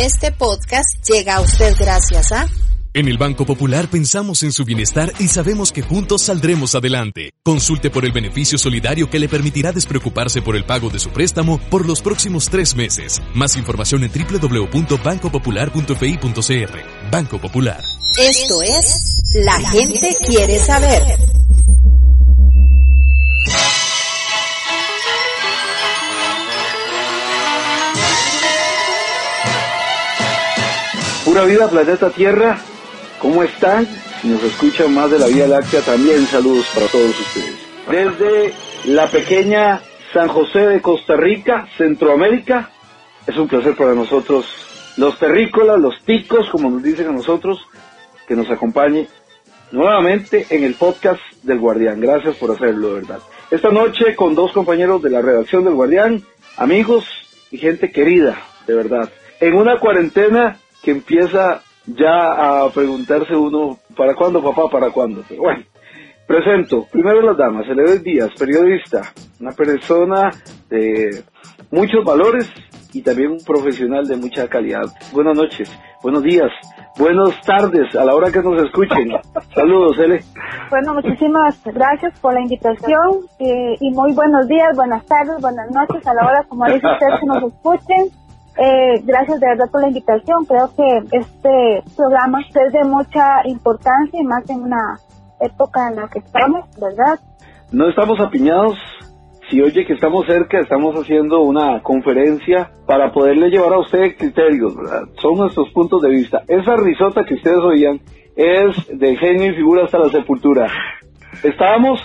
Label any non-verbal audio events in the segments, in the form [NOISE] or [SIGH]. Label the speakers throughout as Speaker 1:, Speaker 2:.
Speaker 1: Este podcast llega a usted gracias a...
Speaker 2: En el Banco Popular pensamos en su bienestar y sabemos que juntos saldremos adelante. Consulte por el beneficio solidario que le permitirá despreocuparse por el pago de su préstamo por los próximos tres meses. Más información en www.bancopopular.fi.cr. Banco Popular.
Speaker 1: Esto es La gente quiere saber.
Speaker 3: Pura vida, planeta Tierra, ¿cómo están? Si nos escuchan más de la Vía Láctea, también saludos para todos ustedes. Desde la pequeña San José de Costa Rica, Centroamérica, es un placer para nosotros, los terrícolas, los ticos, como nos dicen a nosotros, que nos acompañe nuevamente en el podcast del Guardián. Gracias por hacerlo, de verdad. Esta noche con dos compañeros de la redacción del Guardián, amigos y gente querida, de verdad. En una cuarentena que empieza ya a preguntarse uno, ¿para cuándo papá? ¿Para cuándo? Pero bueno, presento primero las damas, Eleved Díaz, periodista, una persona de muchos valores y también un profesional de mucha calidad. Buenas noches, buenos días, buenas tardes a la hora que nos escuchen. [LAUGHS] Saludos, Ele.
Speaker 4: Bueno, muchísimas gracias por la invitación eh, y muy buenos días, buenas tardes, buenas noches a la hora, como dice usted, que nos escuchen. Eh, gracias de verdad por la invitación. Creo que este programa es de mucha importancia y más en una época en la que estamos, ¿verdad?
Speaker 3: No estamos apiñados. Si oye que estamos cerca, estamos haciendo una conferencia para poderle llevar a usted criterios, ¿verdad? Son nuestros puntos de vista. Esa risota que ustedes oían es de genio y figura hasta la sepultura. Estábamos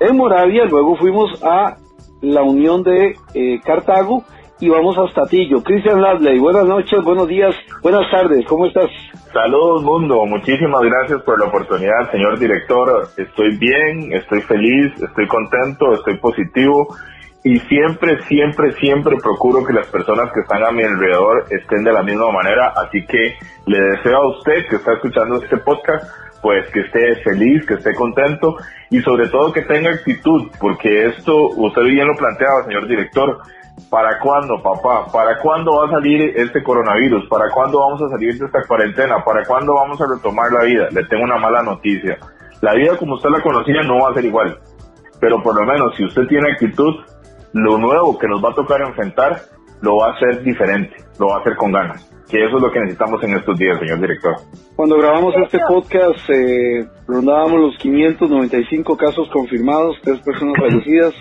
Speaker 3: en Moravia, luego fuimos a la Unión de eh, Cartago y vamos hasta Tillo. Cristian Ladley, buenas noches, buenos días, buenas tardes, ¿cómo estás?
Speaker 5: Saludos mundo, muchísimas gracias por la oportunidad, señor director. Estoy bien, estoy feliz, estoy contento, estoy positivo y siempre, siempre, siempre procuro que las personas que están a mi alrededor estén de la misma manera. Así que le deseo a usted que está escuchando este podcast, pues que esté feliz, que esté contento y sobre todo que tenga actitud, porque esto, usted bien lo planteaba, señor director, ¿Para cuándo, papá? ¿Para cuándo va a salir este coronavirus? ¿Para cuándo vamos a salir de esta cuarentena? ¿Para cuándo vamos a retomar la vida? Le tengo una mala noticia. La vida como usted la conocía no va a ser igual. Pero por lo menos si usted tiene actitud, lo nuevo que nos va a tocar enfrentar lo va a hacer diferente, lo va a hacer con ganas. Que eso es lo que necesitamos en estos días, señor director.
Speaker 3: Cuando grabamos este podcast, eh, rondábamos los 595 casos confirmados, tres personas fallecidas,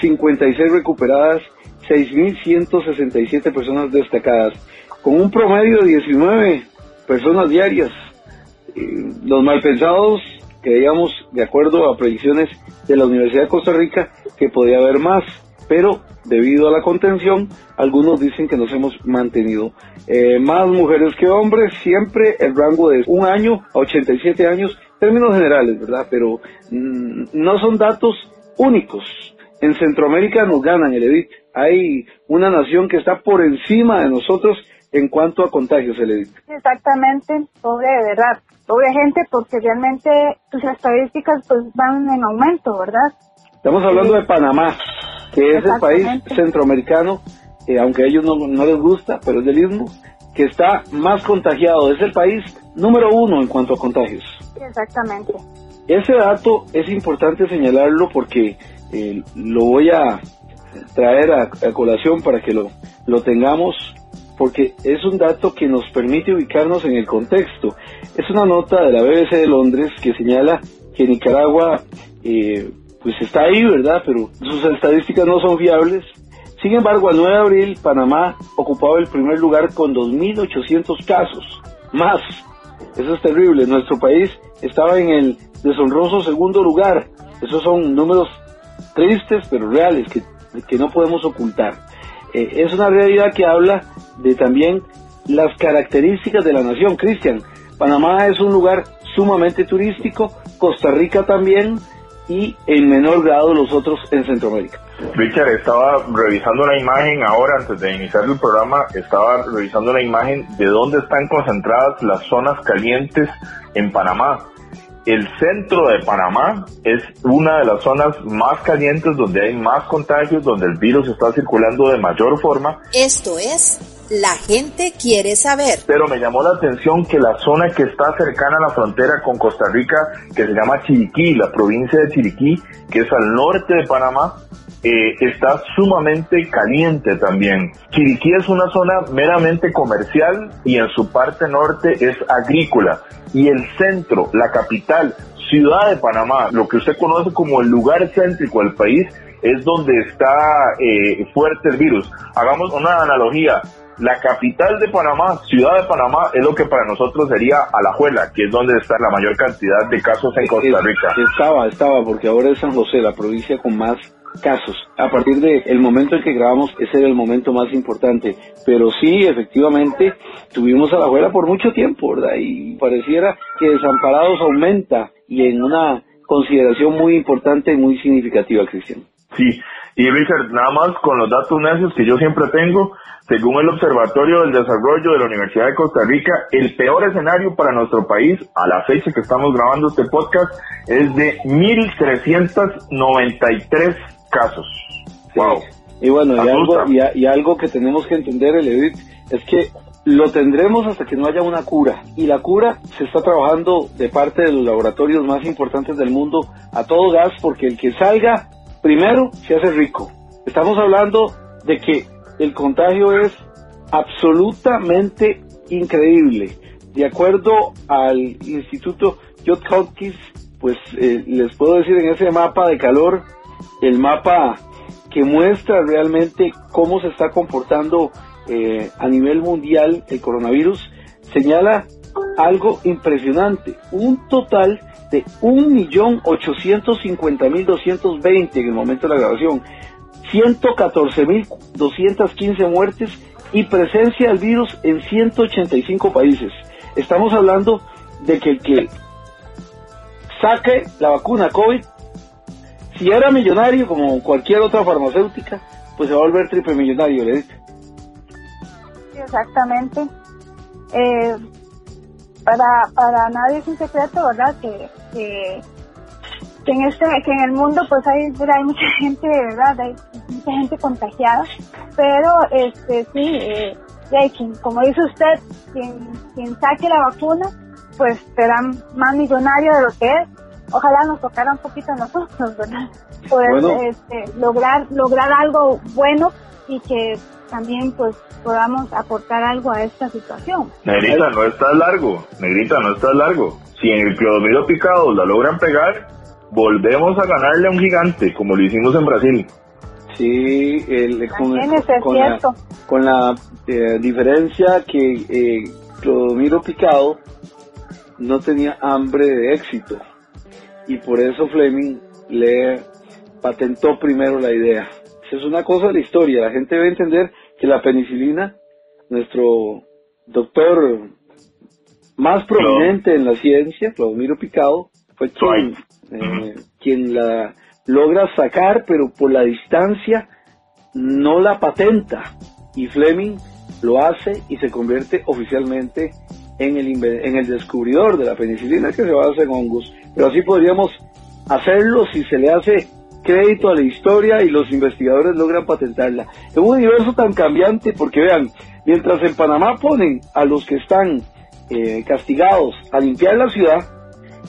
Speaker 3: 56 recuperadas 6.167 personas destacadas, con un promedio de 19 personas diarias. los malpensados creíamos, de acuerdo a predicciones de la Universidad de Costa Rica, que podía haber más, pero debido a la contención, algunos dicen que nos hemos mantenido. Eh, más mujeres que hombres, siempre el rango de un año a 87 años, términos generales, ¿verdad? Pero mm, no son datos únicos. En Centroamérica nos ganan el EDIT hay una nación que está por encima de nosotros en cuanto a contagios, Eledita.
Speaker 4: Exactamente, pobre de verdad, pobre gente, porque realmente sus estadísticas pues van en aumento, ¿verdad?
Speaker 3: Estamos hablando de Panamá, que es el país centroamericano, eh, aunque a ellos no, no les gusta, pero es del mismo, que está más contagiado, es el país número uno en cuanto a contagios.
Speaker 4: Exactamente.
Speaker 3: Ese dato es importante señalarlo porque eh, lo voy a traer a, colación para que lo, lo tengamos porque es un dato que nos permite ubicarnos en el contexto. Es una nota de la BBC de Londres que señala que Nicaragua eh, pues está ahí, ¿verdad? Pero sus estadísticas no son fiables. Sin embargo, al 9 de abril, Panamá ocupaba el primer lugar con 2.800 casos, más. Eso es terrible. Nuestro país estaba en el deshonroso segundo lugar. Esos son números tristes, pero reales, que que no podemos ocultar. Eh, es una realidad que habla de también las características de la nación. Cristian, Panamá es un lugar sumamente turístico, Costa Rica también y en menor grado los otros en Centroamérica.
Speaker 5: Richard, estaba revisando una imagen ahora antes de iniciar el programa, estaba revisando una imagen de dónde están concentradas las zonas calientes en Panamá el centro de Panamá es una de las zonas más calientes donde hay más contagios, donde el virus está circulando de mayor forma.
Speaker 1: Esto es la gente quiere saber.
Speaker 5: Pero me llamó la atención que la zona que está cercana a la frontera con Costa Rica, que se llama Chiriquí, la provincia de Chiriquí, que es al norte de Panamá, eh, está sumamente caliente también. Chiriquí es una zona meramente comercial y en su parte norte es agrícola. Y el centro, la capital, ciudad de Panamá, lo que usted conoce como el lugar céntrico del país, es donde está eh, fuerte el virus. Hagamos una analogía. La capital de Panamá, ciudad de Panamá, es lo que para nosotros sería Alajuela, que es donde está la mayor cantidad de casos en Costa Rica.
Speaker 3: Estaba, estaba, porque ahora es San José, la provincia con más casos. A partir del el momento en que grabamos, ese era el momento más importante. Pero sí, efectivamente, tuvimos a la abuela por mucho tiempo, ¿verdad? Y pareciera que Desamparados aumenta y en una consideración muy importante y muy significativa, Cristian.
Speaker 5: Sí, y Richard, nada más con los datos necios que yo siempre tengo, según el Observatorio del Desarrollo de la Universidad de Costa Rica, el peor escenario para nuestro país, a la fecha que estamos grabando este podcast, es de 1.393 casos. Wow.
Speaker 3: Y bueno, y algo, y, algo, que tenemos que entender, el Edith, es que lo tendremos hasta que no haya una cura. Y la cura se está trabajando de parte de los laboratorios más importantes del mundo a todo gas, porque el que salga primero se hace rico. Estamos hablando de que el contagio es absolutamente increíble. De acuerdo al Instituto Johns Hopkins, pues eh, les puedo decir en ese mapa de calor el mapa que muestra realmente cómo se está comportando eh, a nivel mundial el coronavirus, señala algo impresionante, un total de 1.850.220 en el momento de la grabación, 114.215 muertes y presencia del virus en 185 países. Estamos hablando de que el que saque la vacuna COVID si era millonario como cualquier otra farmacéutica, pues se va a volver triple millonario, le dice.
Speaker 4: Exactamente. Eh, para, para nadie es un secreto, ¿verdad? Que, que, en este que en el mundo pues hay, hay mucha [LAUGHS] gente, ¿verdad? Hay mucha gente contagiada, pero este sí, eh, como dice usted, quien, quien saque la vacuna, pues será más millonario de lo que es ojalá nos tocara un poquito a nosotros, ¿verdad? Poder este, lograr, lograr algo bueno y que también pues podamos aportar algo a esta situación.
Speaker 5: Negrita, no está largo, Negrita, no está largo. Si en el clodomiro picado la logran pegar, volvemos a ganarle a un gigante, como lo hicimos en Brasil.
Speaker 3: Sí, el, con, la, con la eh, diferencia que eh, Clodomiro Picado no tenía hambre de éxito y por eso Fleming le patentó primero la idea. Es una cosa de la historia, la gente debe entender que la penicilina, nuestro doctor más prominente en la ciencia, Claudio Picado, fue quien, eh, quien la logra sacar, pero por la distancia no la patenta. Y Fleming lo hace y se convierte oficialmente en el, en el descubridor de la penicilina que se basa en hongos. Pero así podríamos hacerlo si se le hace crédito a la historia y los investigadores logran patentarla. En un universo tan cambiante, porque vean, mientras en Panamá ponen a los que están eh, castigados a limpiar la ciudad,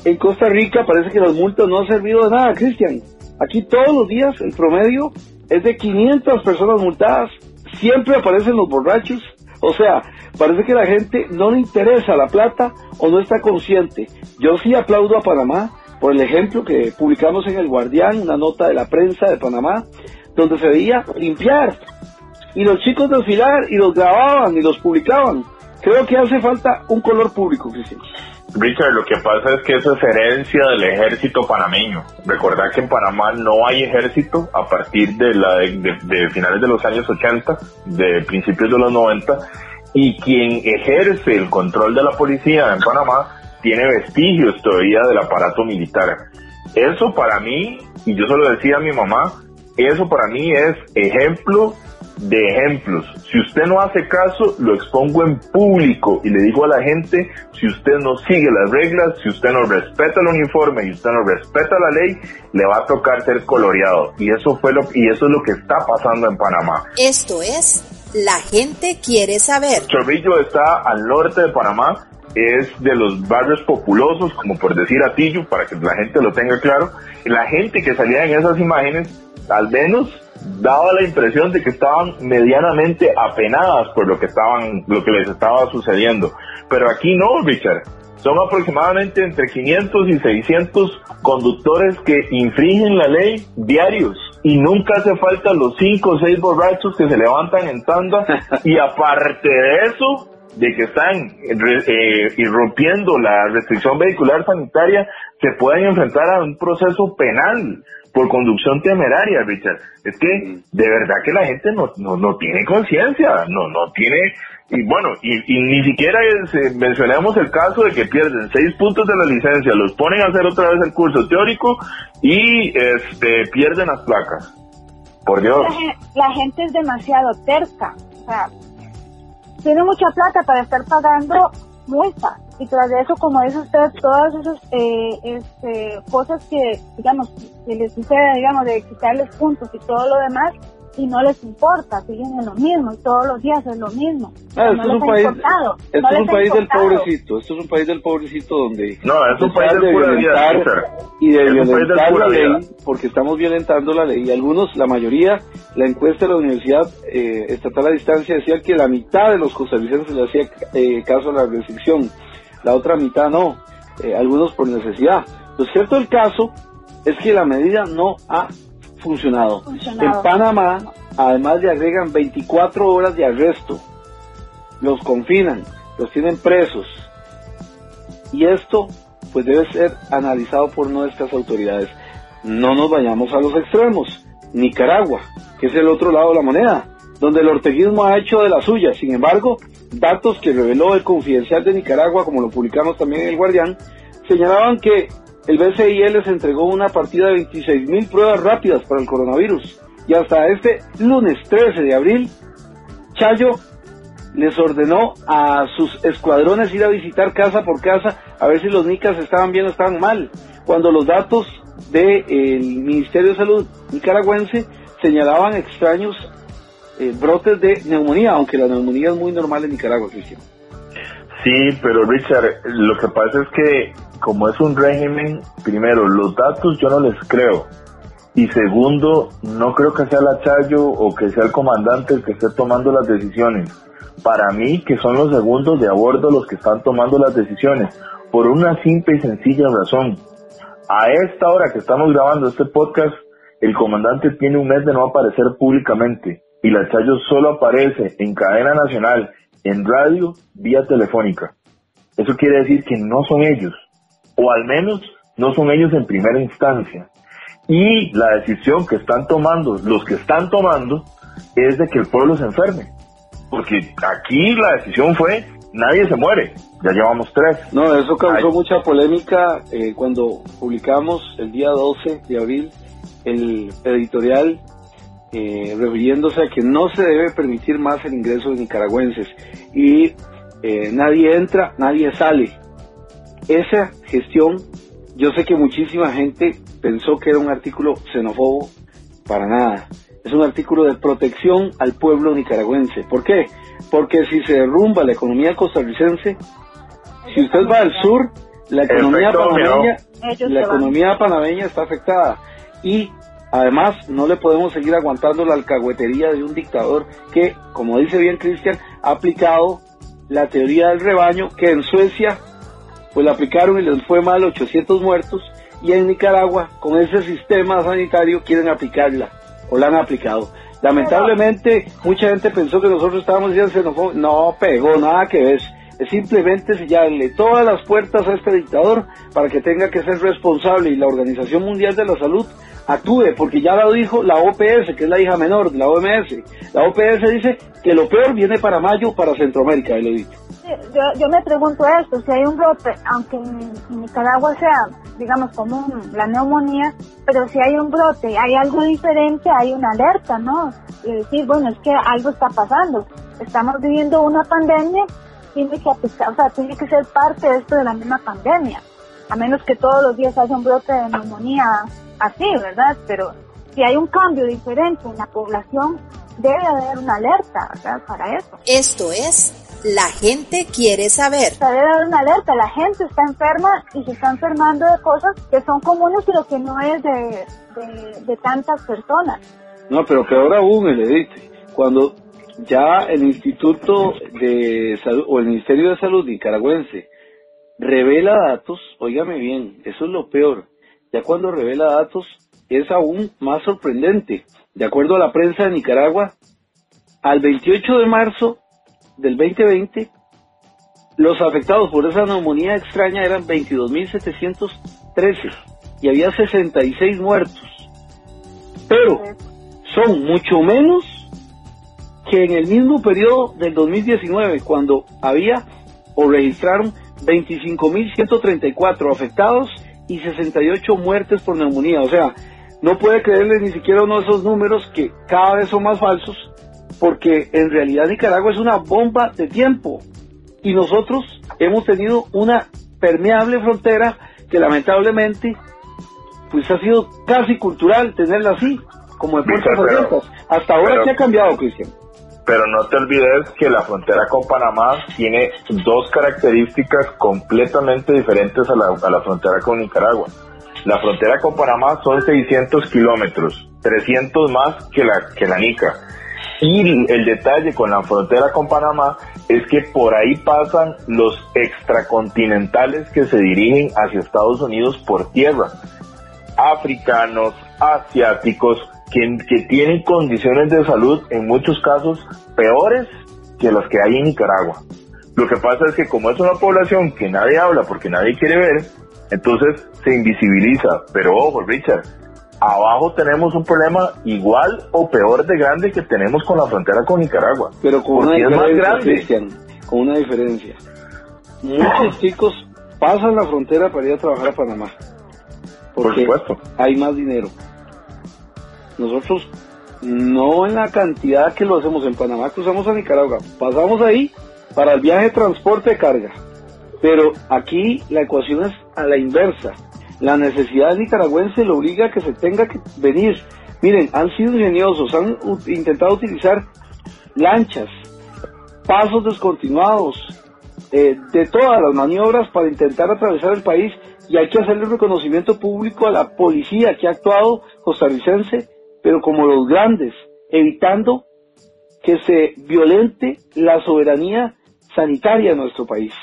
Speaker 3: en Costa Rica parece que las multas no han servido de nada, Cristian. Aquí todos los días el promedio es de 500 personas multadas, siempre aparecen los borrachos, o sea, parece que la gente no le interesa la plata o no está consciente. Yo sí aplaudo a Panamá por el ejemplo que publicamos en El Guardián, una nota de la prensa de Panamá, donde se veía limpiar. Y los chicos desfilar y los grababan y los publicaban. Creo que hace falta un color público, Cristian.
Speaker 5: Richard, lo que pasa es que eso es herencia del ejército panameño. Recordar que en Panamá no hay ejército a partir de, la, de, finales de los años 80, de principios de los 90, y quien ejerce el control de la policía en Panamá tiene vestigios todavía del aparato militar. Eso para mí, y yo se lo decía a mi mamá, eso para mí es ejemplo de ejemplos. Si usted no hace caso, lo expongo en público y le digo a la gente, si usted no sigue las reglas, si usted no respeta el uniforme y usted no respeta la ley, le va a tocar ser coloreado. Y eso fue lo y eso es lo que está pasando en Panamá.
Speaker 1: Esto es La gente quiere saber.
Speaker 5: Chorrillo está al norte de Panamá, es de los barrios populosos, como por decir Atillo, para que la gente lo tenga claro. La gente que salía en esas imágenes, al menos daba la impresión de que estaban medianamente apenadas por lo que estaban, lo que les estaba sucediendo. Pero aquí no, Richard. Son aproximadamente entre 500 y 600 conductores que infringen la ley diarios y nunca hace falta los 5 o 6 borrachos que se levantan en tanda [LAUGHS] y aparte de eso, de que están eh, irrumpiendo la restricción vehicular sanitaria, se pueden enfrentar a un proceso penal por conducción temeraria, Richard. Es que de verdad que la gente no, no, no tiene conciencia, no, no tiene y bueno, y, ni siquiera eh, mencionamos el caso de que pierden seis puntos de la licencia, los ponen a hacer otra vez el curso teórico y este pierden las placas. Por Dios.
Speaker 4: La, gente es demasiado terca. O sea, tiene mucha plata para estar pagando multas. Y tras de eso, como dice usted, todas esas eh, este, cosas que, digamos, que les sucede, digamos, de quitarles puntos y todo lo demás, y no les importa, siguen en lo mismo y todos los días es lo mismo.
Speaker 3: Ah, esto es un país, esto es un país del pobrecito, esto es un país del pobrecito donde
Speaker 5: no, es un país
Speaker 3: de violentar y de violentar la ley, porque estamos violentando la ley. Y algunos, la mayoría, la encuesta de la Universidad eh, Estatal a Distancia decía que la mitad de los costarricenses le hacía eh, caso a la restricción, la otra mitad no, eh, algunos por necesidad. Lo cierto del caso es que la medida no ha funcionado. En Panamá, además le agregan 24 horas de arresto, los confinan, los tienen presos. Y esto pues debe ser analizado por nuestras autoridades. No nos vayamos a los extremos. Nicaragua, que es el otro lado de la moneda, donde el orteguismo ha hecho de la suya. Sin embargo, datos que reveló el Confidencial de Nicaragua, como lo publicamos también en El Guardián, señalaban que el BCI les entregó una partida de 26.000 pruebas rápidas para el coronavirus. Y hasta este lunes 13 de abril, Chayo les ordenó a sus escuadrones ir a visitar casa por casa a ver si los nicas estaban bien o estaban mal. Cuando los datos del Ministerio de Salud nicaragüense señalaban extraños eh, brotes de neumonía, aunque la neumonía es muy normal en Nicaragua, Cristian.
Speaker 5: Sí, pero Richard, lo que pasa es que como es un régimen, primero, los datos yo no les creo. Y segundo, no creo que sea la Chayo o que sea el comandante el que esté tomando las decisiones. Para mí, que son los segundos de a bordo los que están tomando las decisiones. Por una simple y sencilla razón. A esta hora que estamos grabando este podcast, el comandante tiene un mes de no aparecer públicamente. Y la Chayo solo aparece en cadena nacional en radio vía telefónica. Eso quiere decir que no son ellos, o al menos no son ellos en primera instancia. Y la decisión que están tomando, los que están tomando, es de que el pueblo se enferme. Porque aquí la decisión fue, nadie se muere, ya llevamos tres.
Speaker 3: No, eso causó mucha polémica eh, cuando publicamos el día 12 de abril el editorial eh, refiriéndose a que no se debe permitir más el ingreso de nicaragüenses y eh, nadie entra, nadie sale. Esa gestión, yo sé que muchísima gente pensó que era un artículo xenófobo, para nada. Es un artículo de protección al pueblo nicaragüense. ¿Por qué? Porque si se derrumba la economía costarricense, si usted va al sur, la economía panameña, la economía panameña está afectada y Además, no le podemos seguir aguantando la alcahuetería de un dictador que, como dice bien Cristian, ha aplicado la teoría del rebaño, que en Suecia pues la aplicaron y les fue mal 800 muertos, y en Nicaragua, con ese sistema sanitario, quieren aplicarla, o la han aplicado. Lamentablemente, mucha gente pensó que nosotros estábamos diciendo, no pegó nada que ver. Es simplemente sellarle todas las puertas a este dictador para que tenga que ser responsable y la Organización Mundial de la Salud actúe, porque ya lo dijo la OPS, que es la hija menor de la OMS. La OPS dice que lo peor viene para mayo para Centroamérica, lo dicho.
Speaker 4: Yo, yo me pregunto esto, si hay un brote, aunque en Nicaragua sea, digamos, común la neumonía, pero si hay un brote, hay algo diferente, hay una alerta, ¿no? Y decir, bueno, es que algo está pasando. Estamos viviendo una pandemia, tiene que, o sea, tiene que ser parte de esto de la misma pandemia. A menos que todos los días haya un brote de neumonía así, ¿verdad? Pero si hay un cambio diferente en la población, debe haber una alerta ¿verdad? para eso.
Speaker 1: Esto es La gente quiere saber.
Speaker 4: O debe haber una alerta, la gente está enferma y se está enfermando de cosas que son comunes pero que no es de, de, de tantas personas.
Speaker 3: No, pero peor aún, el Edith, cuando ya el Instituto de Salud o el Ministerio de Salud nicaragüense revela datos, óigame bien, eso es lo peor. Ya cuando revela datos es aún más sorprendente. De acuerdo a la prensa de Nicaragua, al 28 de marzo del 2020, los afectados por esa neumonía extraña eran 22.713 y había 66 muertos. Pero son mucho menos que en el mismo periodo del 2019, cuando había o registraron 25.134 afectados y 68 muertes por neumonía. O sea, no puede creerle ni siquiera uno de esos números que cada vez son más falsos, porque en realidad Nicaragua es una bomba de tiempo y nosotros hemos tenido una permeable frontera que lamentablemente pues ha sido casi cultural tenerla así, como de puertas abiertas. Hasta ahora se ha cambiado, Cristian
Speaker 5: pero no te olvides que la frontera con Panamá tiene dos características completamente diferentes a la, a la frontera con Nicaragua. La frontera con Panamá son 600 kilómetros, 300 más que la, que la Nica. Y el detalle con la frontera con Panamá es que por ahí pasan los extracontinentales que se dirigen hacia Estados Unidos por tierra. Africanos, asiáticos, que, tienen condiciones de salud en muchos casos peores que las que hay en Nicaragua. Lo que pasa es que como es una población que nadie habla porque nadie quiere ver, entonces se invisibiliza. Pero ojo, Richard, abajo tenemos un problema igual o peor de grande que tenemos con la frontera con Nicaragua.
Speaker 3: Pero con una diferencia, con una diferencia. Muchos chicos pasan la frontera para ir a trabajar a Panamá.
Speaker 5: Por supuesto.
Speaker 3: Hay más dinero. Nosotros no en la cantidad que lo hacemos en Panamá, cruzamos a Nicaragua, pasamos ahí para el viaje de transporte de carga. Pero aquí la ecuación es a la inversa. La necesidad nicaragüense le obliga a que se tenga que venir. Miren, han sido ingeniosos, han intentado utilizar lanchas, pasos descontinuados, eh, de todas las maniobras para intentar atravesar el país y hay que hacerle reconocimiento público a la policía que ha actuado costarricense pero como los grandes, evitando que se violente la soberanía sanitaria de nuestro país.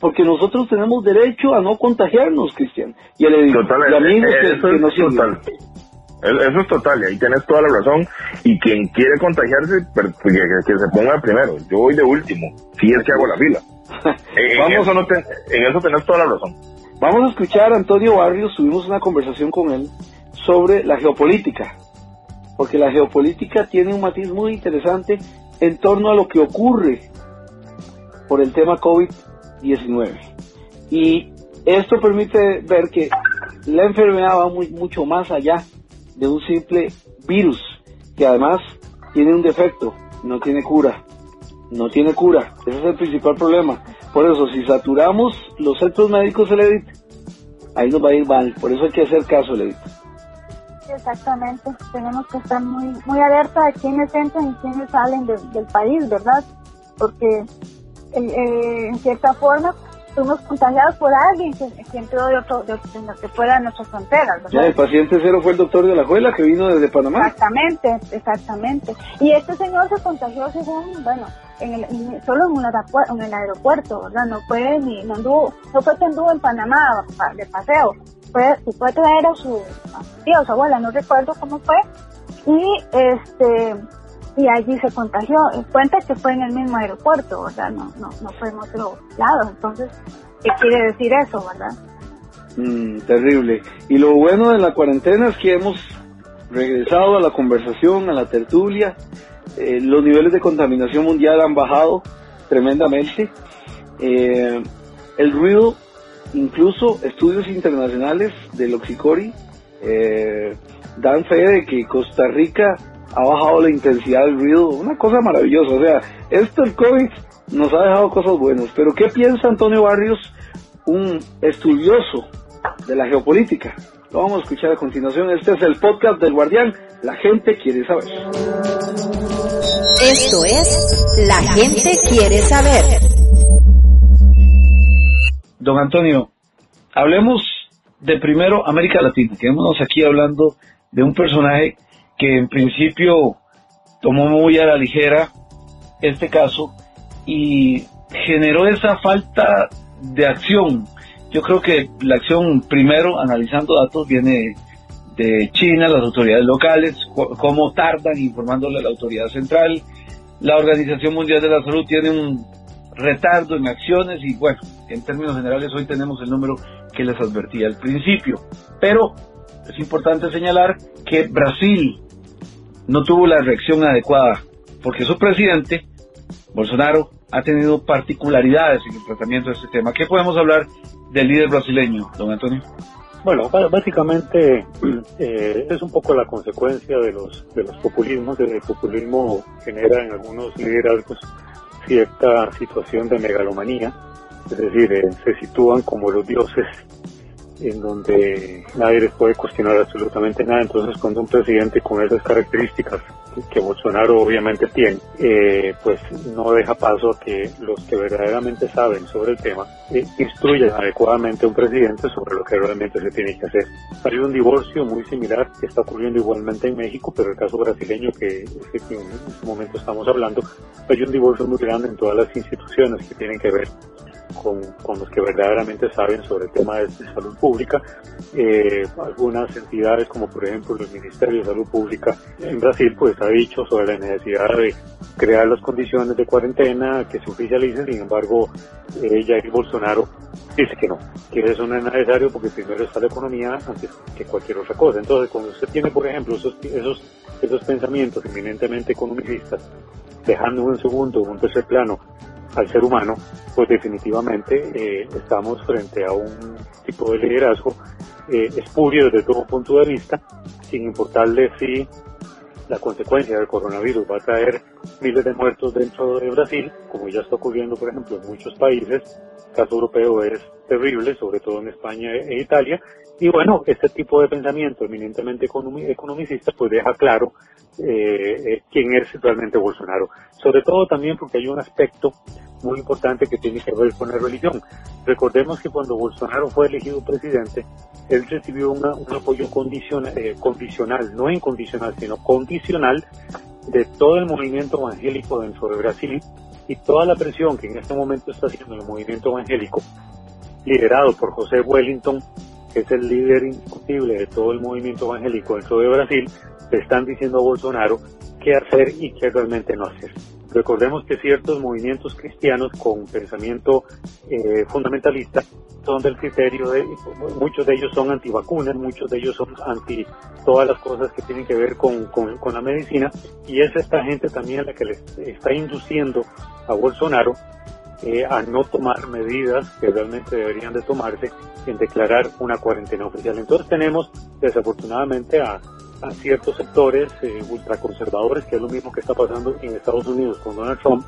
Speaker 3: Porque nosotros tenemos derecho a no contagiarnos, Cristian. Y el
Speaker 5: total, eso, es total. Eso es total, y ahí tienes toda la razón. Y quien quiere contagiarse, que, se ponga primero. Yo voy de último, si es que hago la fila. [LAUGHS] Vamos a no en eso tenés toda la razón.
Speaker 3: Vamos a escuchar a Antonio Barrios, tuvimos una conversación con él sobre la geopolítica porque la geopolítica tiene un matiz muy interesante en torno a lo que ocurre por el tema COVID-19. Y esto permite ver que la enfermedad va muy, mucho más allá de un simple virus, que además tiene un defecto, no tiene cura. No tiene cura, ese es el principal problema. Por eso, si saturamos los centros médicos, el ahí nos va a ir mal. Por eso hay que hacer caso, Edith.
Speaker 4: Exactamente, tenemos que estar muy muy alerta de quiénes entran y quiénes salen del país, ¿verdad? Porque eh, eh, en cierta forma fuimos contagiados por alguien que, entró de otro, de, de, fuera de nuestras fronteras. ¿verdad?
Speaker 3: Ya, el paciente cero fue el doctor de la Juela que vino desde Panamá.
Speaker 4: Exactamente, exactamente. Y este señor se contagió según, bueno, en el, solo en, en el aeropuerto, ¿verdad? No fue ni, no anduvo, no fue que anduvo en Panamá de paseo, fue, se fue traer a su tío, a su abuela, no recuerdo cómo fue, y este, y allí se contagió. Cuenta que fue en el mismo aeropuerto, ¿verdad? No, no, no fue en otro lado. Entonces, ¿qué quiere decir eso, verdad?
Speaker 3: Mm, terrible. Y lo bueno de la cuarentena es que hemos regresado a la conversación, a la tertulia. Eh, los niveles de contaminación mundial han bajado tremendamente. Eh, el ruido, incluso estudios internacionales del Oxicori, eh, dan fe de que Costa Rica ha bajado la intensidad del ruido, una cosa maravillosa. O sea, esto el COVID nos ha dejado cosas buenas. Pero ¿qué piensa Antonio Barrios, un estudioso de la geopolítica? Lo vamos a escuchar a continuación. Este es el podcast del Guardián. La gente quiere saber.
Speaker 1: Esto es La gente quiere saber.
Speaker 3: Don Antonio, hablemos de primero América Latina. Quedémonos aquí hablando de un personaje que en principio tomó muy a la ligera este caso y generó esa falta de acción. Yo creo que la acción primero, analizando datos, viene de China, las autoridades locales, cómo tardan informándole a la autoridad central. La Organización Mundial de la Salud tiene un retardo en acciones y bueno, en términos generales hoy tenemos el número que les advertía al principio. Pero es importante señalar que Brasil no tuvo la reacción adecuada porque su presidente, Bolsonaro, ha tenido particularidades en el tratamiento de este tema. ¿Qué podemos hablar del líder brasileño, don Antonio?
Speaker 6: Bueno, básicamente [CLEARS THROAT] eh, es un poco la consecuencia de los de los populismos. El populismo genera en algunos liderazgos cierta situación de megalomanía, es decir, eh, se sitúan como los dioses en donde nadie les puede cuestionar absolutamente nada. Entonces, cuando un presidente con esas características que Bolsonaro obviamente tiene, eh, pues no deja paso a que los que verdaderamente saben sobre el tema eh, instruyan adecuadamente a un presidente sobre lo que realmente se tiene que hacer. Hay un divorcio muy similar que está ocurriendo igualmente en México, pero el caso brasileño que, que en este momento estamos hablando, hay un divorcio muy grande en todas las instituciones que tienen que ver con, con, los que verdaderamente saben sobre el tema de, salud pública. Eh, algunas entidades, como por ejemplo el Ministerio de Salud Pública en Brasil, pues ha dicho sobre la necesidad de crear las condiciones de cuarentena que se oficialicen, sin embargo, eh, Jair Bolsonaro dice que no, que eso no es necesario porque primero está la economía antes que cualquier otra cosa. Entonces, cuando usted tiene, por ejemplo, esos, esos, esos pensamientos eminentemente economicistas, dejando en segundo, en tercer plano, al ser humano, pues definitivamente eh, estamos frente a un tipo de liderazgo eh, espurio desde todo punto de vista, sin importarle si la consecuencia del coronavirus va a traer miles de muertos dentro de Brasil, como ya está ocurriendo, por ejemplo, en muchos países. El caso europeo es terrible, sobre todo en España e Italia. Y bueno, este tipo de pensamiento eminentemente economicista pues deja claro eh, quién es realmente Bolsonaro. Sobre todo también porque hay un aspecto muy importante que tiene que ver con la religión. Recordemos que cuando Bolsonaro fue elegido presidente, él recibió un apoyo condicional, eh, condicional, no incondicional, sino condicional de todo el movimiento evangélico dentro de Brasil y toda la presión que en este momento está haciendo el movimiento evangélico, liderado por José Wellington, es el líder indiscutible de todo el movimiento evangélico dentro de Brasil, le están diciendo a Bolsonaro qué hacer y qué realmente no hacer. Recordemos que ciertos movimientos cristianos con pensamiento eh, fundamentalista son del criterio de, muchos de ellos son antivacunas, muchos de ellos son anti todas las cosas que tienen que ver con, con, la medicina y es esta gente también la que les está induciendo a Bolsonaro eh, a no tomar medidas que realmente deberían de tomarse en declarar una cuarentena oficial. Entonces tenemos desafortunadamente a a ciertos sectores eh, ultraconservadores, que es lo mismo que está pasando en Estados Unidos con Donald Trump,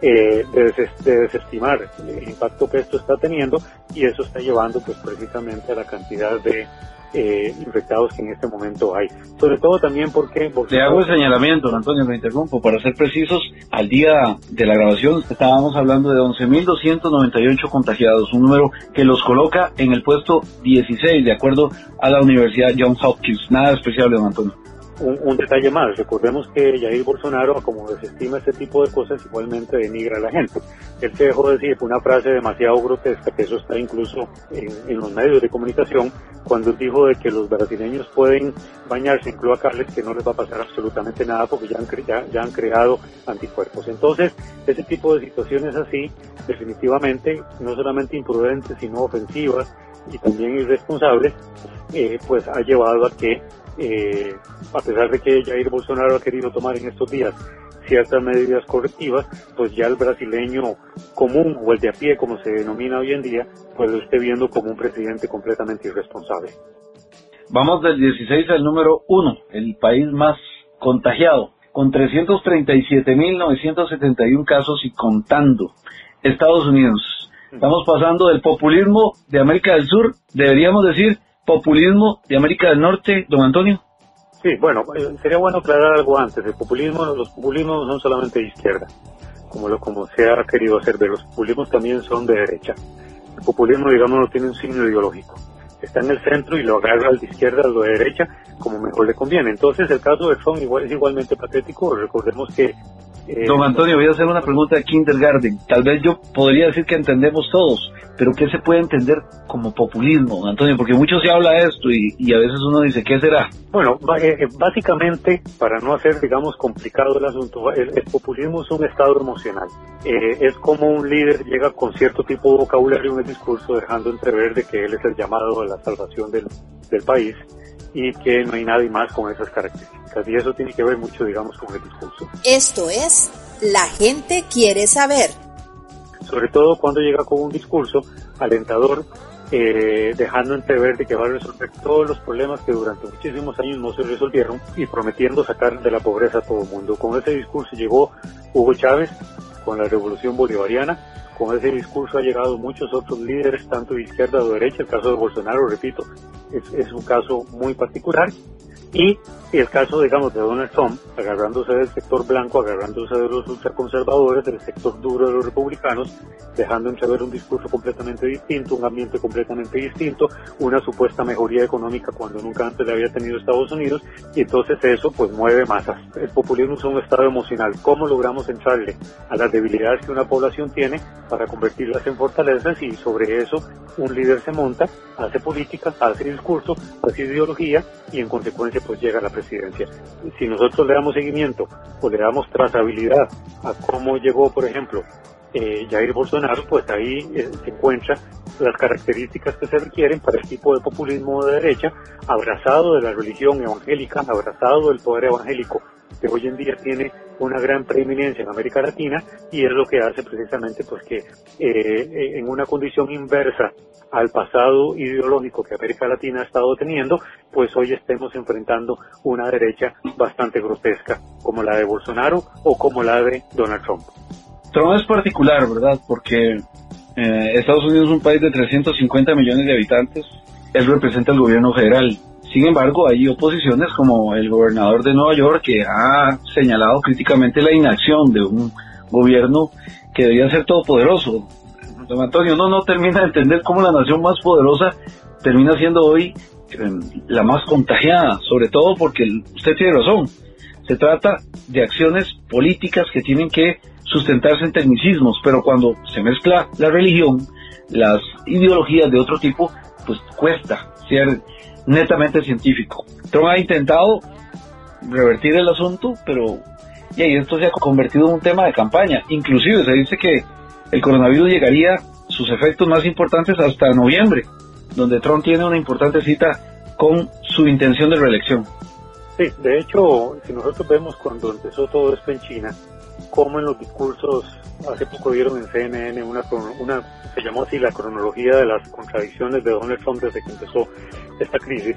Speaker 6: eh, de, desestimar el impacto que esto está teniendo y eso está llevando pues precisamente a la cantidad de eh, infectados que en este momento hay. Sobre todo también porque...
Speaker 3: Le hago el señalamiento, Antonio, me interrumpo. Para ser precisos, al día de la grabación estábamos hablando de 11.298 contagiados, un número que los coloca en el puesto 16, de acuerdo a la Universidad Johns Hopkins. Nada especial, don Antonio
Speaker 6: un, detalle más, recordemos que Jair Bolsonaro, como desestima este tipo de cosas, igualmente denigra a la gente. Él se dejó decir una frase demasiado grotesca, que eso está incluso en, los medios de comunicación, cuando dijo de que los brasileños pueden bañarse en cloacales, que no les va a pasar absolutamente nada porque ya han, ya han creado anticuerpos. Entonces, ese tipo de situaciones así, definitivamente, no solamente imprudentes, sino ofensivas y también irresponsables, eh, pues ha llevado a que eh, a pesar de que Jair Bolsonaro ha querido tomar en estos días ciertas medidas correctivas, pues ya el brasileño común o el de a pie, como se denomina hoy en día, pues lo esté viendo como un presidente completamente irresponsable.
Speaker 3: Vamos del 16 al número 1, el país más contagiado, con 337.971 casos y contando. Estados Unidos. Estamos pasando del populismo de América del Sur, deberíamos decir, populismo de América del Norte, don Antonio?
Speaker 6: Sí, bueno, eh, sería bueno aclarar algo antes. El populismo, los populismos no son solamente de izquierda, como lo como se ha querido hacer ver. Los populismos también son de derecha. El populismo, digamos, no tiene un signo ideológico. Está en el centro y lo agarra al de izquierda, al de derecha, como mejor le conviene. Entonces, el caso de Trump igual, es igualmente patético. Recordemos que
Speaker 3: eh, Don Antonio, voy a hacer una pregunta de kindergarten. Tal vez yo podría decir que entendemos todos, pero ¿qué se puede entender como populismo, don Antonio? Porque mucho se habla de esto y, a veces uno dice, ¿qué será?
Speaker 6: Bueno, eh, eh, básicamente, para no hacer, digamos, complicado el asunto, el, populismo es un estado emocional. es como un líder llega con cierto tipo de vocabulario en el discurso, dejando entrever de que él es el llamado a la salvación del, del país y que no hay nadie más con esas características. Y eso tiene que ver mucho, digamos, con el discurso.
Speaker 1: Esto es, la gente quiere saber.
Speaker 6: Sobre todo cuando llega con un discurso alentador, eh, dejando entrever de que va a resolver todos los problemas que durante muchísimos años no se resolvieron y prometiendo sacar de la pobreza a todo el mundo. Con ese discurso llegó Hugo Chávez con la revolución bolivariana con ese discurso ha llegado muchos otros líderes, tanto de izquierda o de derecha. El caso de Bolsonaro, repito, es, es un caso muy particular y el caso, digamos, de Donald Trump, agarrándose del sector blanco, agarrándose de los ultraconservadores, del sector duro de los republicanos, dejando entrever un discurso completamente distinto, un ambiente completamente distinto, una supuesta mejoría económica cuando nunca antes le había tenido Estados Unidos, y entonces eso pues mueve masas. El populismo es un estado emocional. ¿Cómo logramos entrarle a las debilidades que una población tiene para convertirlas en fortalezas y sobre eso un líder se monta, hace política, hace discurso, hace ideología y en consecuencia pues llega a la presidencia. Si nosotros le damos seguimiento o le damos trazabilidad a cómo llegó, por ejemplo, eh, Jair Bolsonaro, pues ahí eh, se encuentra las características que se requieren para el tipo de populismo de derecha, abrazado de la religión evangélica, abrazado del poder evangélico que hoy en día tiene una gran preeminencia en América Latina y es lo que hace precisamente pues que eh, en una condición inversa al pasado ideológico que América Latina ha estado teniendo, pues hoy estemos enfrentando una derecha bastante grotesca como la de Bolsonaro o como la de Donald Trump.
Speaker 3: Trump es particular, ¿verdad? Porque eh, Estados Unidos es un país de 350 millones de habitantes, él representa el gobierno federal sin embargo, hay oposiciones como el gobernador de Nueva York que ha señalado críticamente la inacción de un gobierno que debía ser todopoderoso. Don Antonio, no, no termina de entender cómo la nación más poderosa termina siendo hoy em, la más contagiada, sobre todo porque usted tiene razón. Se trata de acciones políticas que tienen que sustentarse en tecnicismos, pero cuando se mezcla la religión, las ideologías de otro tipo, pues cuesta ser netamente científico. Trump ha intentado revertir el asunto, pero y ahí esto se ha convertido en un tema de campaña. Inclusive se dice que el coronavirus llegaría sus efectos más importantes hasta noviembre, donde Trump tiene una importante cita con su intención de reelección.
Speaker 6: Sí, de hecho, si nosotros vemos cuando empezó todo esto en China, como en los discursos, hace poco vieron en CNN una, una, se llamó así la cronología de las contradicciones de Donald Trump desde que empezó esta crisis,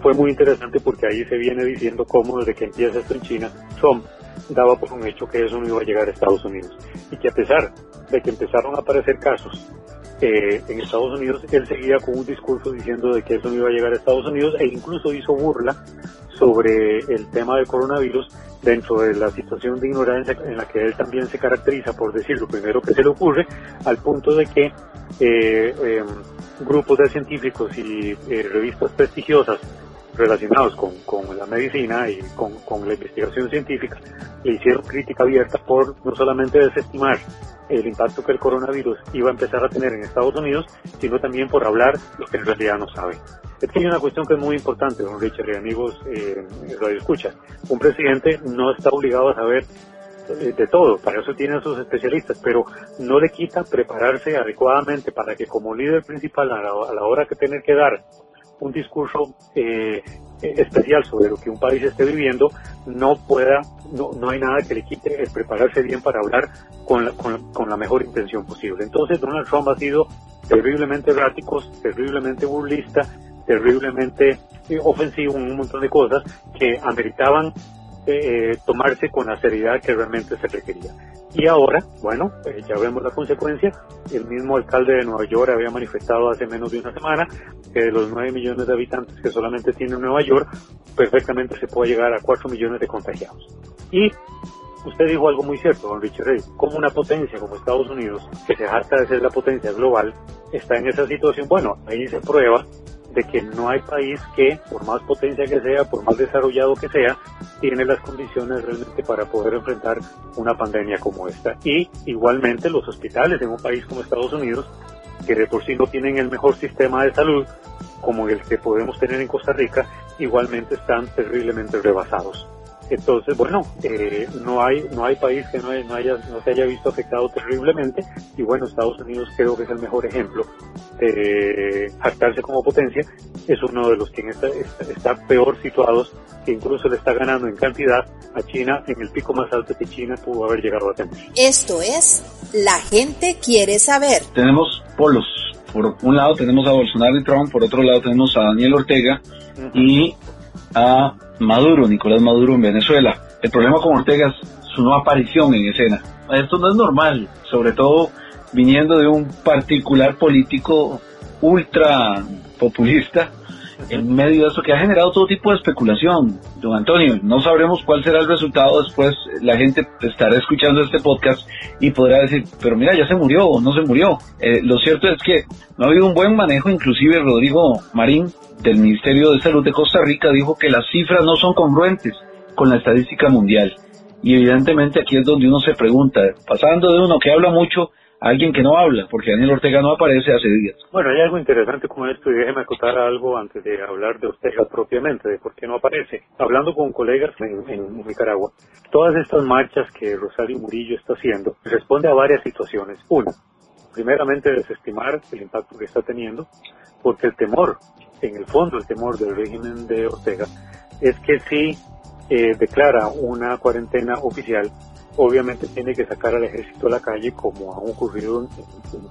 Speaker 6: fue muy interesante porque ahí se viene diciendo cómo desde que empieza esto en China, Trump daba por un hecho que eso no iba a llegar a Estados Unidos. Y que a pesar de que empezaron a aparecer casos eh, en Estados Unidos, él seguía con un discurso diciendo de que eso no iba a llegar a Estados Unidos e incluso hizo burla sobre el tema del coronavirus dentro de la situación de ignorancia en la que él también se caracteriza por decir lo primero que se le ocurre, al punto de que eh, em, grupos de científicos y eh, revistas prestigiosas relacionados con, con la medicina y con, con, la investigación científica le hicieron crítica abierta por no solamente desestimar el impacto que el coronavirus iba a empezar a tener en Estados Unidos, sino también por hablar lo que en realidad no sabe. Es que hay una cuestión que es muy importante, don Richard y amigos eh, Radio Escucha. Un presidente no está obligado a saber eh, de todo, para eso tienen sus especialistas, pero no le quita prepararse adecuadamente para que como líder principal a la, hora que tener que dar un discurso eh, especial sobre lo que un país esté viviendo, no pueda, no, no hay nada que le quite el prepararse bien para hablar con la, con, con la mejor intención posible. Entonces Donald Trump ha sido terriblemente errático, terriblemente burlista, terriblemente eh, ofensivo en un montón de cosas que ameritaban eh, tomarse con la seriedad que realmente se requería. Y ahora, bueno, eh, ya vemos la consecuencia. El mismo alcalde de Nueva York había manifestado hace menos de una semana que de los 9 millones de habitantes que solamente tiene Nueva York, perfectamente se puede llegar a 4 millones de contagiados. Y usted dijo algo muy cierto, don Richard Rey, como una potencia como Estados Unidos, que se harta de ser la potencia global, está en esa situación, bueno, ahí se prueba de que no hay país que, por más potencia que sea, por más desarrollado que sea, tiene las condiciones realmente para poder enfrentar una pandemia como esta. Y igualmente los hospitales en un país como Estados Unidos, que de por sí no tienen el mejor sistema de salud, como el que podemos tener en Costa Rica, igualmente están terriblemente rebasados. Entonces, bueno, eh, no hay no hay país que no, haya, no se haya visto afectado terriblemente y bueno, Estados Unidos creo que es el mejor ejemplo de jactarse como potencia, es uno de los que está, está, peor situados, que incluso le está ganando en cantidad a China en el pico más alto que China pudo haber llegado a tener.
Speaker 1: Esto es La gente quiere saber.
Speaker 7: Tenemos polos. Por un lado tenemos a Bolsonaro y Trump, por otro lado tenemos a Daniel Ortega y a Maduro, Nicolás Maduro en Venezuela. El problema con Ortega es su no aparición en escena. Esto no es normal, sobre todo viniendo de un particular político ultra populista en medio de eso que ha generado todo tipo de especulación. Don Antonio, no sabremos cuál será el resultado después. La gente estará escuchando este podcast y podrá decir, pero mira, ya se murió o no se murió. Eh, lo cierto es que no ha habido un buen manejo, inclusive Rodrigo Marín del Ministerio de Salud de Costa Rica dijo que las cifras no son congruentes con la estadística mundial. Y evidentemente aquí es donde uno se pregunta, pasando de uno que habla mucho alguien que no habla, porque Daniel Ortega no aparece hace días.
Speaker 6: Bueno, hay algo interesante con esto y déjeme acotar algo antes de hablar de Ortega propiamente, de por qué no aparece. Hablando con colegas en, en Nicaragua, todas estas marchas que Rosario Murillo está haciendo responde a varias situaciones. Uno, primeramente desestimar el impacto que está teniendo, porque el temor en el fondo el temor del régimen de Ortega es que si eh, declara una cuarentena oficial, obviamente tiene que sacar al ejército a la calle como ha ocurrido en,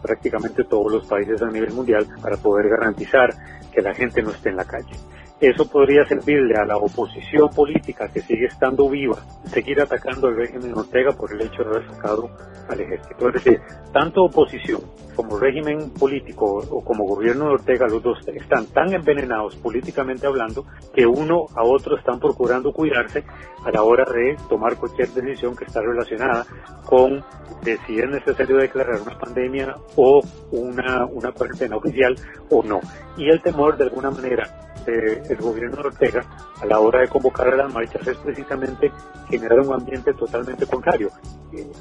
Speaker 6: prácticamente todos los países a nivel mundial para poder garantizar que la gente no esté en la calle. Eso podría servirle a la oposición política que sigue estando viva, seguir atacando al régimen Ortega por el hecho de haber sacado al ejército. Es decir, tanto oposición como régimen político o como gobierno de Ortega, los dos están tan envenenados políticamente hablando que uno a otro están procurando cuidarse a la hora de tomar cualquier decisión que está relacionada con si es necesario declarar una pandemia o una, una cuarentena oficial o no. Y el temor de alguna manera el gobierno de Ortega a la hora de convocar a las marchas es precisamente generar un ambiente totalmente contrario.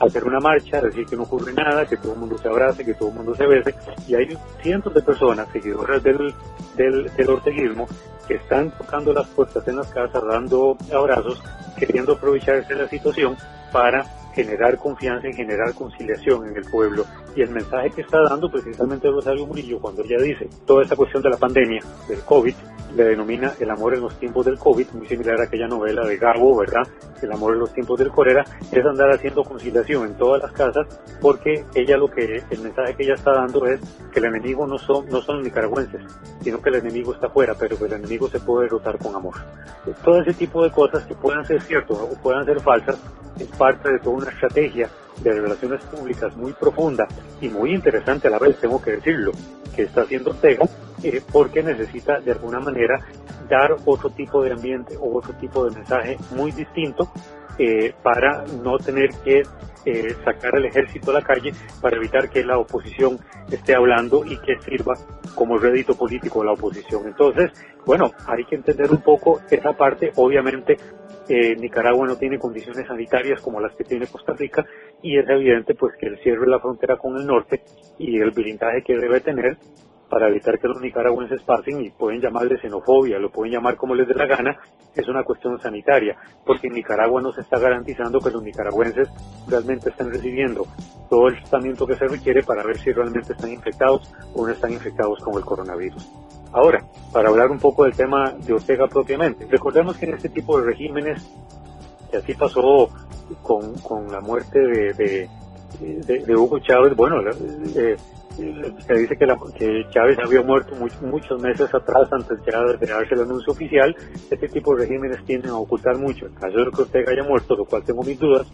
Speaker 6: Hacer una marcha, decir que no ocurre nada, que todo el mundo se abrace, que todo el mundo se bese, y hay cientos de personas, seguidoras del, del, del orteguismo, que están tocando las puertas en las casas, dando abrazos, queriendo aprovecharse de la situación para generar confianza y generar conciliación en el pueblo. Y el mensaje que está dando precisamente Rosario Murillo cuando ella dice toda esta cuestión de la pandemia, del COVID, le denomina el amor en los tiempos del COVID, muy similar a aquella novela de Gabo, ¿verdad? El amor en los tiempos del cólera, es andar haciendo conciliación en todas las casas porque ella lo que, el mensaje que ella está dando es que el enemigo no son, no son los nicaragüenses, sino que el enemigo está afuera, pero que el enemigo se puede derrotar con amor. Todo ese tipo de cosas que puedan ser ciertas o puedan ser falsas es parte de toda una estrategia de relaciones públicas muy profunda y muy interesante a la vez, tengo que decirlo, que está haciendo Ortega, eh, porque necesita de alguna manera dar otro tipo de ambiente o otro tipo de mensaje muy distinto eh, para no tener que eh, sacar al ejército a la calle para evitar que la oposición esté hablando y que sirva como rédito político a la oposición. Entonces, bueno, hay que entender un poco esa parte. Obviamente, eh, Nicaragua no tiene condiciones sanitarias como las que tiene Costa Rica y es evidente pues que el cierre de la frontera con el norte y el blindaje que debe tener para evitar que los nicaragüenses pasen y pueden llamarle xenofobia, lo pueden llamar como les dé la gana, es una cuestión sanitaria, porque en Nicaragua no se está garantizando que los nicaragüenses realmente estén recibiendo todo el tratamiento que se requiere para ver si realmente están infectados o no están infectados con el coronavirus. Ahora, para hablar un poco del tema de Ortega propiamente, recordemos que en este tipo de regímenes, que así pasó con, con la muerte de, de, Hugo Chávez, bueno, eh, se dice que, la, que Chávez había muerto muchos meses atrás antes de darse el anuncio oficial. Este tipo de regímenes tienden a ocultar mucho. En caso de que Ortega haya muerto, lo cual tengo mis dudas,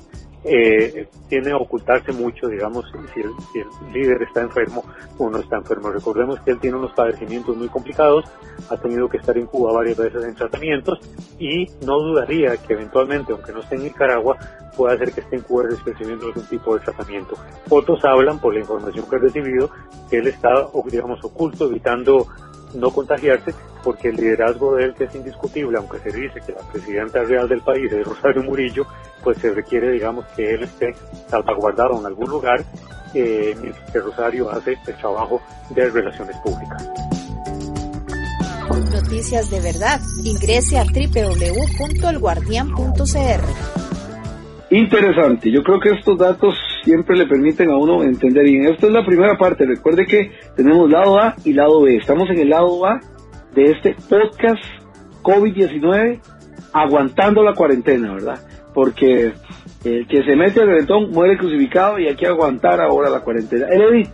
Speaker 6: eh, tiene ocultarse mucho, digamos, si el, si el, líder está enfermo o no está enfermo. Recordemos que él tiene unos padecimientos muy complicados, ha tenido que estar en Cuba varias veces en tratamientos y no dudaría que eventualmente, aunque no esté en Nicaragua, pueda ser que esté en Cuba recibiendo algún tipo de tratamiento. Otros hablan, por la información que he recibido, que él está, digamos, oculto, evitando no contagiarse, porque el liderazgo de él, que es indiscutible, aunque se dice que la presidenta real del país es Rosario Murillo, pues se requiere, digamos, que él esté salvaguardado en algún lugar, eh, mientras que Rosario hace el trabajo de relaciones públicas.
Speaker 1: Noticias de verdad. Ingrese a www.elguardian.cr.
Speaker 3: Interesante, yo creo que estos datos siempre le permiten a uno entender bien. Esto es la primera parte, recuerde que tenemos lado A y lado B. Estamos en el lado A de este podcast COVID-19, aguantando la cuarentena, ¿verdad? Porque el que se mete al reventón muere crucificado y hay que aguantar ahora la cuarentena. Edith,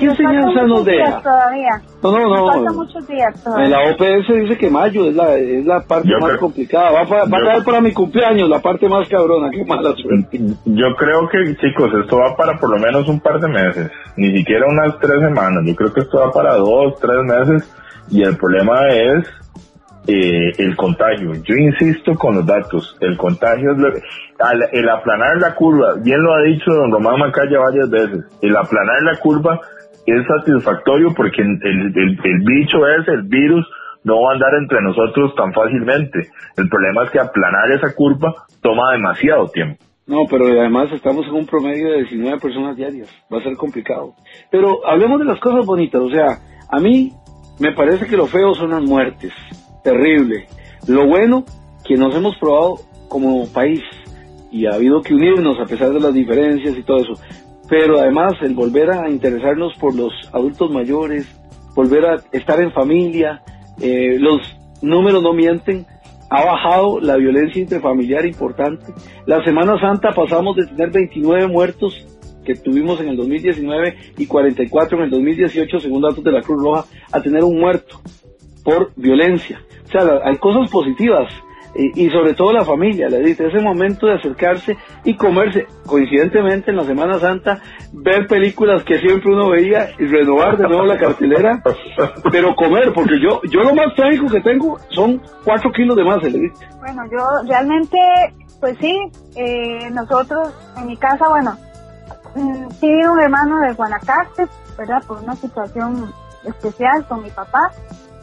Speaker 3: ¿Qué enseñanza nos deja?
Speaker 4: Todavía.
Speaker 3: No, no, no.
Speaker 4: Falta muchos días todavía.
Speaker 3: En la OPS dice que mayo es la, es la parte
Speaker 5: Yo
Speaker 3: más
Speaker 5: creo-
Speaker 3: complicada. Va, va a caer para mi cumpleaños, la parte más cabrona. Qué mala suerte.
Speaker 5: Yo creo que, chicos, esto va para por lo menos un par de meses, ni siquiera unas tres semanas. Yo creo que esto va para dos, tres meses y el problema es eh, el contagio. Yo insisto con los datos, el contagio es lo- al- el aplanar la curva, bien lo ha dicho don Román Macaya varias veces, el aplanar la curva es satisfactorio porque el, el, el bicho es, el virus, no va a andar entre nosotros tan fácilmente. El problema es que aplanar esa curva toma demasiado tiempo.
Speaker 3: No, pero además estamos en un promedio de 19 personas diarias. Va a ser complicado. Pero hablemos de las cosas bonitas. O sea, a mí me parece que lo feo son las muertes. Terrible. Lo bueno, que nos hemos probado como país. Y ha habido que unirnos a pesar de las diferencias y todo eso. Pero además el volver a interesarnos por los adultos mayores, volver a estar en familia, eh, los números no mienten, ha bajado la violencia intrafamiliar importante. La Semana Santa pasamos de tener 29 muertos que tuvimos en el 2019 y 44 en el 2018, según datos de la Cruz Roja, a tener un muerto por violencia. O sea, hay cosas positivas y, y sobre todo la familia, le dice, ese momento de acercarse y comerse, coincidentemente en la Semana Santa, ver películas que siempre uno veía y renovar de nuevo la cartelera, [LAUGHS] pero comer, porque yo yo lo más trágico que tengo son cuatro kilos de más, le dice.
Speaker 4: Bueno, yo realmente, pues sí, eh, nosotros en mi casa, bueno, mm, sí un hermano de Guanacaste, ¿verdad? Por una situación especial con mi papá,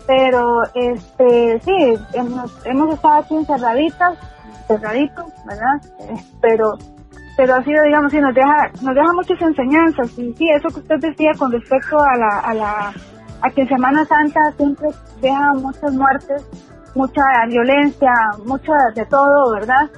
Speaker 4: pero este, sí, hemos, hemos estado aquí encerraditas, encerraditos, ¿verdad? Eh, pero pero ha sido, digamos, sí, nos deja, nos deja muchas enseñanzas. Y sí, eso que usted decía con respecto a la, a la, a que en Semana Santa siempre deja muchas muertes, mucha violencia, mucha de todo, ¿verdad?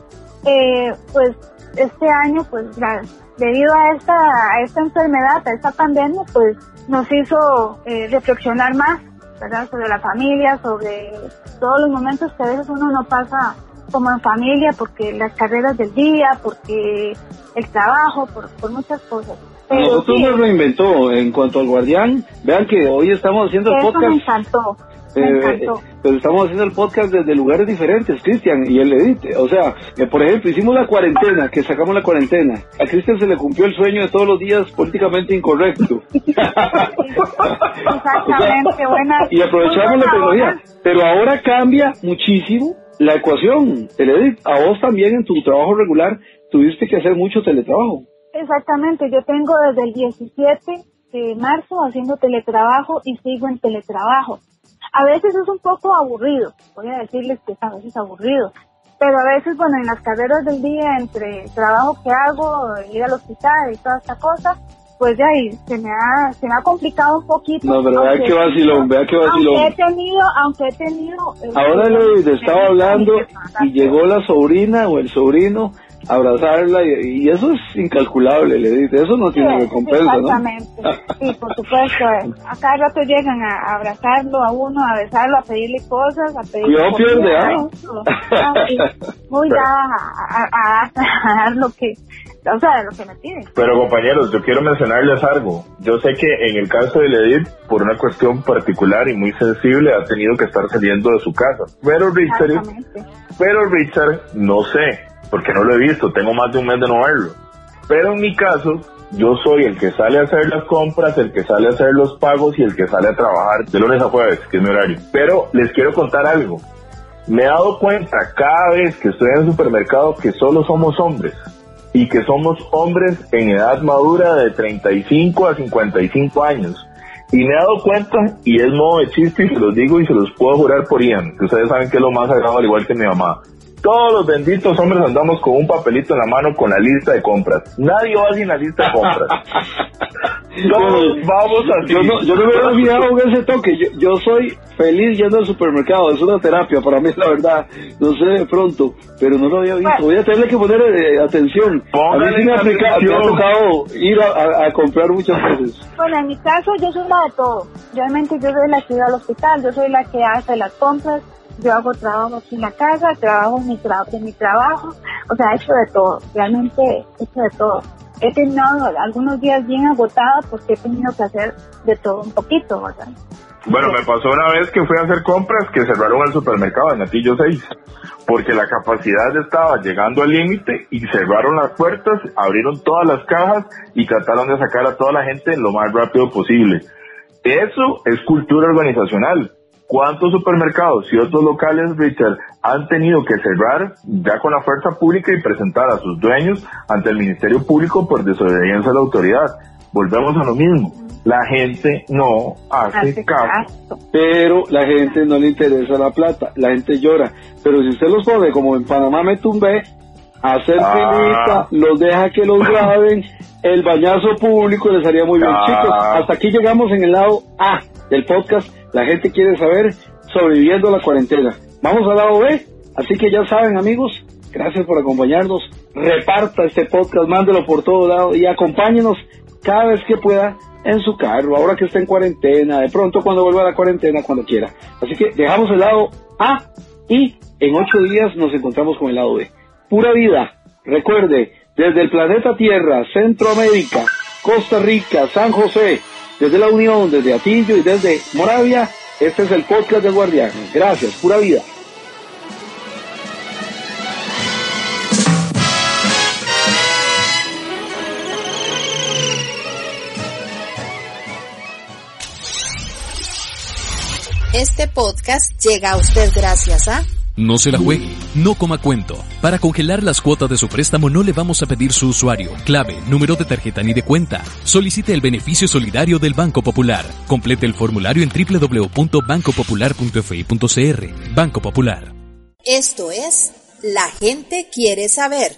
Speaker 4: Eh, pues este año, pues la- debido a esta, a esta enfermedad, a esta pandemia, pues nos hizo eh, reflexionar más, ¿verdad? Sobre la familia, sobre todos los momentos que a veces uno no pasa como en familia, porque las carreras del día, porque el trabajo, por, por muchas cosas. Pero
Speaker 3: Nosotros
Speaker 4: sí,
Speaker 3: nos reinventó en cuanto al guardián. Vean que hoy estamos haciendo el
Speaker 4: eso
Speaker 3: podcast.
Speaker 4: encantó, me encantó.
Speaker 3: Eh, pero estamos haciendo el podcast desde lugares diferentes, Cristian, y el edite. O sea, eh, por ejemplo, hicimos la cuarentena, que sacamos la cuarentena. A Cristian se le cumplió el sueño de todos los días políticamente incorrecto. [LAUGHS]
Speaker 4: Exactamente, buena.
Speaker 3: y aprovechamos la tecnología. Pero ahora cambia muchísimo la ecuación. Teledit, a vos también en tu trabajo regular tuviste que hacer mucho teletrabajo.
Speaker 4: Exactamente, yo tengo desde el 17 de marzo haciendo teletrabajo y sigo en teletrabajo. A veces es un poco aburrido, voy a decirles que es a veces aburrido, pero a veces, bueno, en las carreras del día, entre el trabajo que hago, ir al hospital y toda esta cosa, pues ya ahí se me ha, se me ha complicado un poquito.
Speaker 3: No, pero vea qué vacilón, vea qué vacilón.
Speaker 4: Aunque he tenido, aunque he tenido... eh,
Speaker 3: Ahora le estaba hablando y llegó la sobrina o el sobrino abrazarla y, y eso es incalculable, le dice, eso no tiene
Speaker 4: Sí,
Speaker 3: recompensa, ¿no?
Speaker 4: Exactamente, sí, por supuesto. A cada rato llegan a, a abrazarlo a uno, a besarlo, a pedirle cosas, a pedirle
Speaker 3: pierde, ¿ah?
Speaker 4: sí. Muy dada a, a- dar lo que, o sea, lo que me piden.
Speaker 5: Pero compañeros, yo quiero mencionarles algo. Yo sé que en el caso de Edith, por una cuestión particular y muy sensible, ha tenido que estar saliendo de su casa. Pero Richard, pero Richard, no sé, porque no lo he visto, tengo más de un mes de no verlo. Pero en mi caso, yo soy el que sale a hacer las compras, el que sale a hacer los pagos y el que sale a trabajar de lunes a jueves, que es mi horario. Pero les quiero contar algo. Me he dado cuenta cada vez que estoy en el supermercado que solo somos hombres y que somos hombres en edad madura de 35 a 55 años. Y me he dado cuenta, y es modo de chiste, y se los digo y se los puedo jurar por Ian, que ustedes saben que es lo más sagrado, al igual que mi mamá. Todos los benditos hombres andamos con un papelito en la mano con la lista de compras. Nadie va sin la lista de compras. [LAUGHS] Todos vamos así.
Speaker 3: Yo no, yo no me he olvidado con ese toque. Yo, yo soy feliz yendo al supermercado. Es una terapia para mí, la verdad. No sé de pronto, pero no lo había visto. Voy a tener que poner eh, atención. a mí sí me ha, aplicado, me ha tocado ir a, a, comprar muchas veces.
Speaker 4: Bueno, en mi caso yo soy la de todo. Realmente yo soy la que va al hospital, yo soy la que hace las compras, yo hago trabajo aquí en la casa, trabajo en mi, tra mi trabajo, o sea, he hecho de todo, realmente he hecho de todo. He tenido algunos días bien agotada porque he tenido que hacer de todo un poquito, ¿verdad?
Speaker 5: Bueno, me pasó una vez que fui a hacer compras que cerraron el supermercado en Atillo 6, porque la capacidad estaba llegando al límite y cerraron las puertas, abrieron todas las cajas y trataron de sacar a toda la gente lo más rápido posible. Eso es cultura organizacional. ¿Cuántos supermercados y otros locales, Richard, han tenido que cerrar ya con la fuerza pública y presentar a sus dueños ante el Ministerio Público por desobediencia a la autoridad? Volvemos a lo mismo. La gente no hace, caso.
Speaker 3: Pero la gente no le interesa la plata, la gente llora. Pero si usted los pone como en Panamá me tumbé, hacer ah. los deja que los graben, el bañazo público les haría muy bien. Ah. Chicos, hasta aquí llegamos en el lado A del podcast la gente quiere saber sobreviviendo la cuarentena. Vamos al lado B. Así que ya saben, amigos, gracias por acompañarnos. Reparta este podcast, mándelo por todo lado y acompáñenos cada vez que pueda en su carro, ahora que está en cuarentena, de pronto cuando vuelva a la cuarentena, cuando quiera. Así que dejamos el lado A y en ocho días nos encontramos con el lado B. Pura vida. Recuerde, desde el planeta Tierra, Centroamérica, Costa Rica, San José, desde la Unión, desde Atillo y desde Moravia, este es el podcast de Guardián. Gracias, pura vida.
Speaker 1: Este podcast llega a usted gracias a...
Speaker 2: No se la juegue, no coma cuento. Para congelar las cuotas de su préstamo no le vamos a pedir su usuario, clave, número de tarjeta ni de cuenta. Solicite el beneficio solidario del Banco Popular. Complete el formulario en www.bancopopular.fi.cr. Banco Popular.
Speaker 1: Esto es La gente quiere saber.